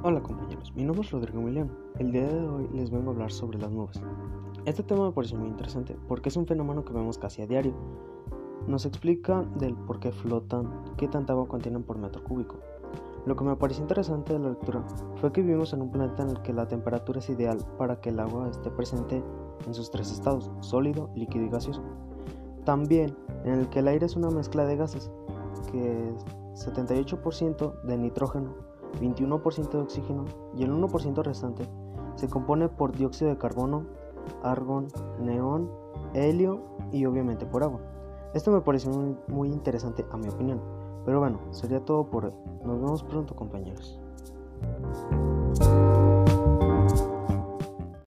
Hola compañeros, mi nombre es Rodrigo Emiliano. El día de hoy les vengo a hablar sobre las nubes. Este tema me parece muy interesante porque es un fenómeno que vemos casi a diario. Nos explica del por qué flotan, qué tanta agua contienen por metro cúbico. Lo que me pareció interesante de la lectura fue que vivimos en un planeta en el que la temperatura es ideal para que el agua esté presente en sus tres estados, sólido, líquido y gaseoso. También en el que el aire es una mezcla de gases, que es 78% de nitrógeno, 21% de oxígeno y el 1% restante se compone por dióxido de carbono, argón, neón, helio y obviamente por agua. Esto me parece muy, muy interesante a mi opinión. Pero bueno, sería todo por hoy. Nos vemos pronto compañeros.